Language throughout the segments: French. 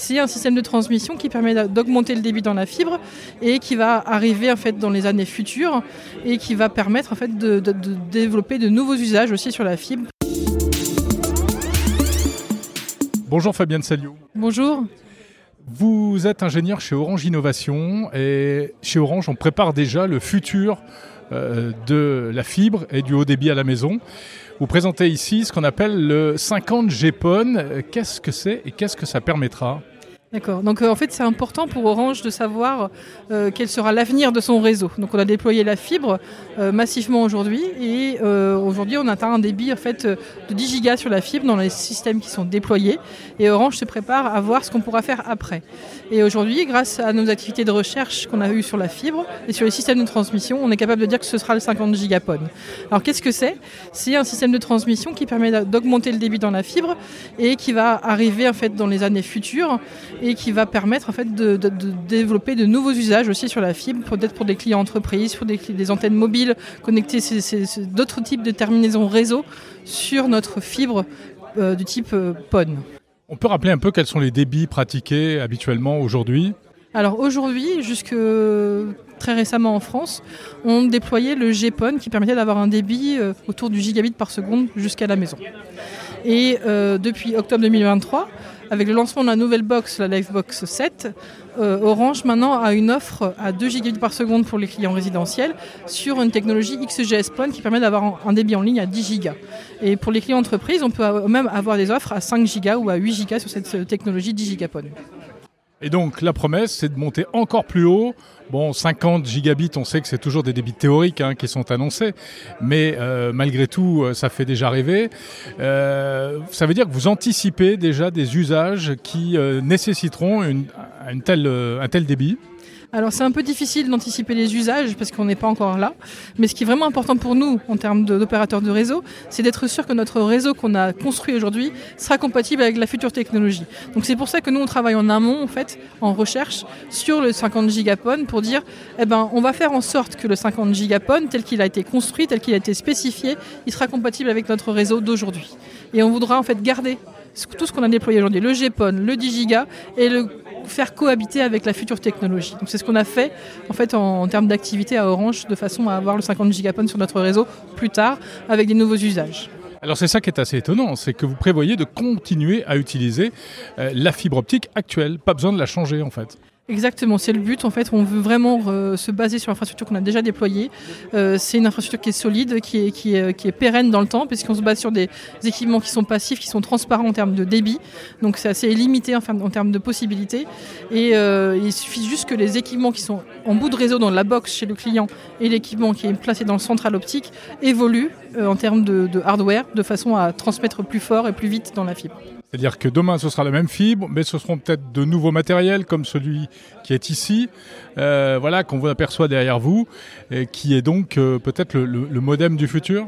c'est un système de transmission qui permet d'augmenter le débit dans la fibre et qui va arriver en fait dans les années futures et qui va permettre en fait de, de développer de nouveaux usages aussi sur la fibre. Bonjour Fabienne Salio. Bonjour. Vous êtes ingénieur chez Orange Innovation et chez Orange, on prépare déjà le futur euh, de la fibre et du haut débit à la maison. Vous présentez ici ce qu'on appelle le 50 GPON. Qu'est-ce que c'est et qu'est-ce que ça permettra? D'accord. Donc euh, en fait, c'est important pour Orange de savoir euh, quel sera l'avenir de son réseau. Donc on a déployé la fibre euh, massivement aujourd'hui et aujourd'hui on atteint un débit en fait de 10 gigas sur la fibre dans les systèmes qui sont déployés et Orange se prépare à voir ce qu'on pourra faire après. Et aujourd'hui, grâce à nos activités de recherche qu'on a eues sur la fibre et sur les systèmes de transmission, on est capable de dire que ce sera le 50 gigapon. Alors qu'est-ce que c'est? C'est un système de transmission qui permet d'augmenter le débit dans la fibre et qui va arriver en fait dans les années futures et qui va permettre en fait de, développer de nouveaux usages aussi sur la fibre, peut-être pour des clients entreprises, pour des, antennes mobiles, connecter d'autres types de terminaisons réseau sur notre fibre euh, du type euh, PON. On peut rappeler un peu quels sont les débits pratiqués habituellement aujourd'hui? Alors aujourd'hui, jusque très récemment en France, on déployait le GPON qui permettait d'avoir un débit euh, autour du gigabit par seconde jusqu'à la maison. Et depuis octobre 2023, avec le lancement de la nouvelle box, la Livebox 7, euh, Orange maintenant a une offre à 2 gigabits par seconde pour les clients résidentiels sur une technologie XGS qui permet d'avoir un débit en ligne à 10 gigas. Et pour les clients entreprises, on peut même avoir des offres à 5 gigas ou à 8 gigas sur cette technologie 10 gigas PON. Et donc la promesse, c'est de monter encore plus haut. Bon, 50 gigabits, on sait que c'est toujours des débits théoriques hein, qui sont annoncés, mais euh, malgré tout, euh, ça fait déjà rêver. Euh, ça veut dire que vous anticipez déjà des usages qui nécessiteront une, une telle, un tel débit alors c'est un peu difficile d'anticiper les usages parce qu'on n'est pas encore là, mais ce qui est vraiment important pour nous en termes d'opérateurs de, réseau, c'est d'être sûr que notre réseau qu'on a construit aujourd'hui sera compatible avec la future technologie. Donc c'est pour ça que nous on travaille en amont en fait, en recherche sur le 50 gigapon pour dire, eh ben on va faire en sorte que le 50 gigapon tel qu'il a été construit, tel qu'il a été spécifié, il sera compatible avec notre réseau d'aujourd'hui. Et on voudra en fait garder tout ce qu'on a déployé aujourd'hui, le GPON, le 10 giga et le faire cohabiter avec la future technologie. C'est ce qu'on a fait en fait en, termes d'activité à Orange de façon à avoir le 50 gigapon sur notre réseau plus tard avec des nouveaux usages. Alors c'est ça qui est assez étonnant, c'est que vous prévoyez de continuer à utiliser euh, la fibre optique actuelle, pas besoin de la changer en fait. Exactement, c'est le but. En fait, on veut vraiment euh, se baser sur l'infrastructure qu'on a déjà déployée. Euh, c'est une infrastructure qui est solide, qui est, qui est, qui est pérenne dans le temps, puisqu'on se base sur des équipements qui sont passifs, qui sont transparents en termes de débit. Donc c'est assez limité en, termes de possibilités. Et euh, il suffit juste que les équipements qui sont en bout de réseau dans la box chez le client et l'équipement qui est placé dans le central optique évoluent en termes de hardware de façon à transmettre plus fort et plus vite dans la fibre. C'est-à-dire que demain, ce sera la même fibre, mais ce seront peut-être de nouveaux matériels comme celui qui est ici, euh, voilà, qu'on vous aperçoit derrière vous, et qui est donc euh, peut-être le modem du futur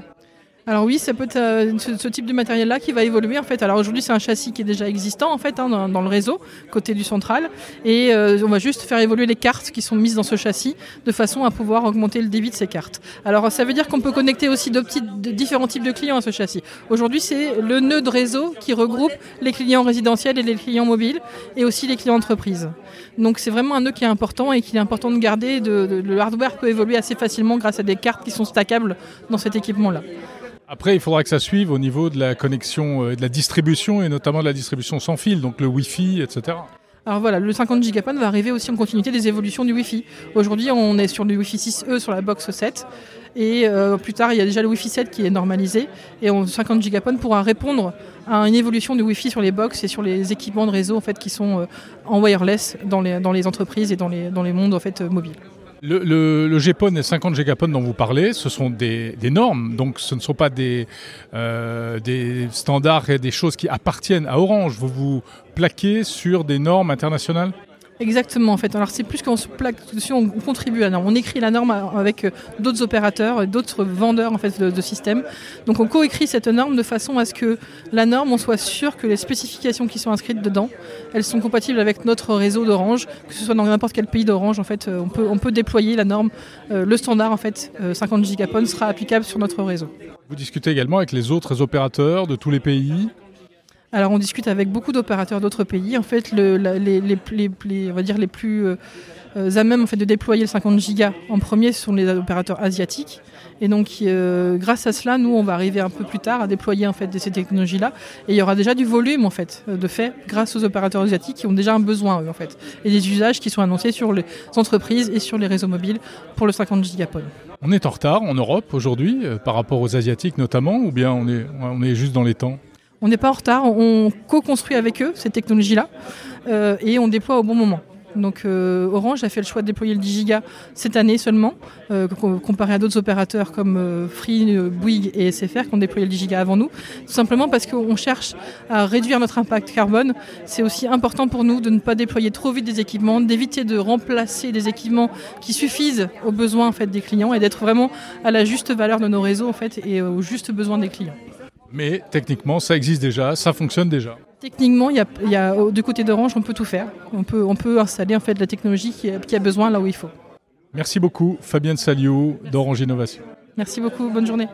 alors oui, ça peut être euh, ce, type de matériel-là qui va évoluer en fait. Alors aujourd'hui, c'est un châssis qui est déjà existant en fait hein, dans, le réseau côté du central, et euh, on va juste faire évoluer les cartes qui sont mises dans ce châssis de façon à pouvoir augmenter le débit de ces cartes. Alors ça veut dire qu'on peut connecter aussi de différents types de clients à ce châssis. Aujourd'hui, c'est le nœud de réseau qui regroupe les clients résidentiels et les clients mobiles, et aussi les clients entreprises. Donc c'est vraiment un nœud qui est important et qu'il est important de garder. le hardware peut évoluer assez facilement grâce à des cartes qui sont stackables dans cet équipement-là. Après, il faudra que ça suive au niveau de la connexion et de la distribution, et notamment de la distribution sans fil, donc le Wi-Fi, etc. Alors voilà, le 50 gigapon va arriver aussi en continuité des évolutions du Wi-Fi. Aujourd'hui, on est sur le Wi-Fi 6E sur la box 7. Et euh, plus tard, il y a déjà le Wi-Fi 7 qui est normalisé. Et 50 gigapon pourra répondre à une évolution du Wi-Fi sur les box et sur les équipements de réseau en fait, qui sont euh, en wireless dans les, entreprises et dans les, dans les mondes en fait, mobiles. Le, le, GPON et 50 gigapon dont vous parlez, ce sont des, normes, donc ce ne sont pas des, euh, des standards et des choses qui appartiennent à Orange. Vous vous plaquez sur des normes internationales? Exactement, en fait. Alors, c'est plus qu'on se plaque dessus, on contribue à la norme. On écrit la norme avec euh, d'autres opérateurs, d'autres vendeurs en fait, de, systèmes. Donc, on coécrit cette norme de façon à ce que la norme, on soit sûr que les spécifications qui sont inscrites dedans, elles sont compatibles avec notre réseau d'Orange, que ce soit dans n'importe quel pays d'Orange. En fait, euh, on peut, déployer la norme. Euh, le standard, en fait, 50 gigapon sera applicable sur notre réseau. Vous discutez également avec les autres opérateurs de tous les pays Alors on discute avec beaucoup d'opérateurs d'autres pays. En fait, le, les, plus euh, à même de déployer le 50 gigas en premier sont les opérateurs asiatiques. Et donc, euh, grâce à cela, nous, on va arriver un peu plus tard à déployer en fait ces technologies-là. Et il y aura déjà du volume en fait de fait grâce aux opérateurs asiatiques qui ont déjà un besoin eux, en fait, et des usages qui sont annoncés sur les entreprises et sur les réseaux mobiles pour le 50 gigapod. On est en retard en Europe aujourd'hui euh, par rapport aux asiatiques notamment, ou bien on est, on est juste dans les temps? On n'est pas en retard, on co-construit avec eux ces technologies-là euh, et on déploie au bon moment. Donc euh, Orange a fait le choix de déployer le 10 Giga cette année seulement, euh, comparé à d'autres opérateurs comme Free, Bouygues et SFR qui ont déployé le 10 Giga avant nous. Tout simplement parce qu'on cherche à réduire notre impact carbone. C'est aussi important pour nous de ne pas déployer trop vite des équipements, d'éviter de remplacer des équipements qui suffisent aux besoins des clients et d'être vraiment à la juste valeur de nos réseaux et aux justes besoins des clients. Mais techniquement, ça existe déjà, ça fonctionne déjà. Techniquement, il y a, du côté d'Orange, on peut tout faire. On peut, on peut installer en fait la technologie qui a, qui a besoin là où il faut. Merci beaucoup, Fabienne Saliou d'Orange Innovation. Merci beaucoup, bonne journée.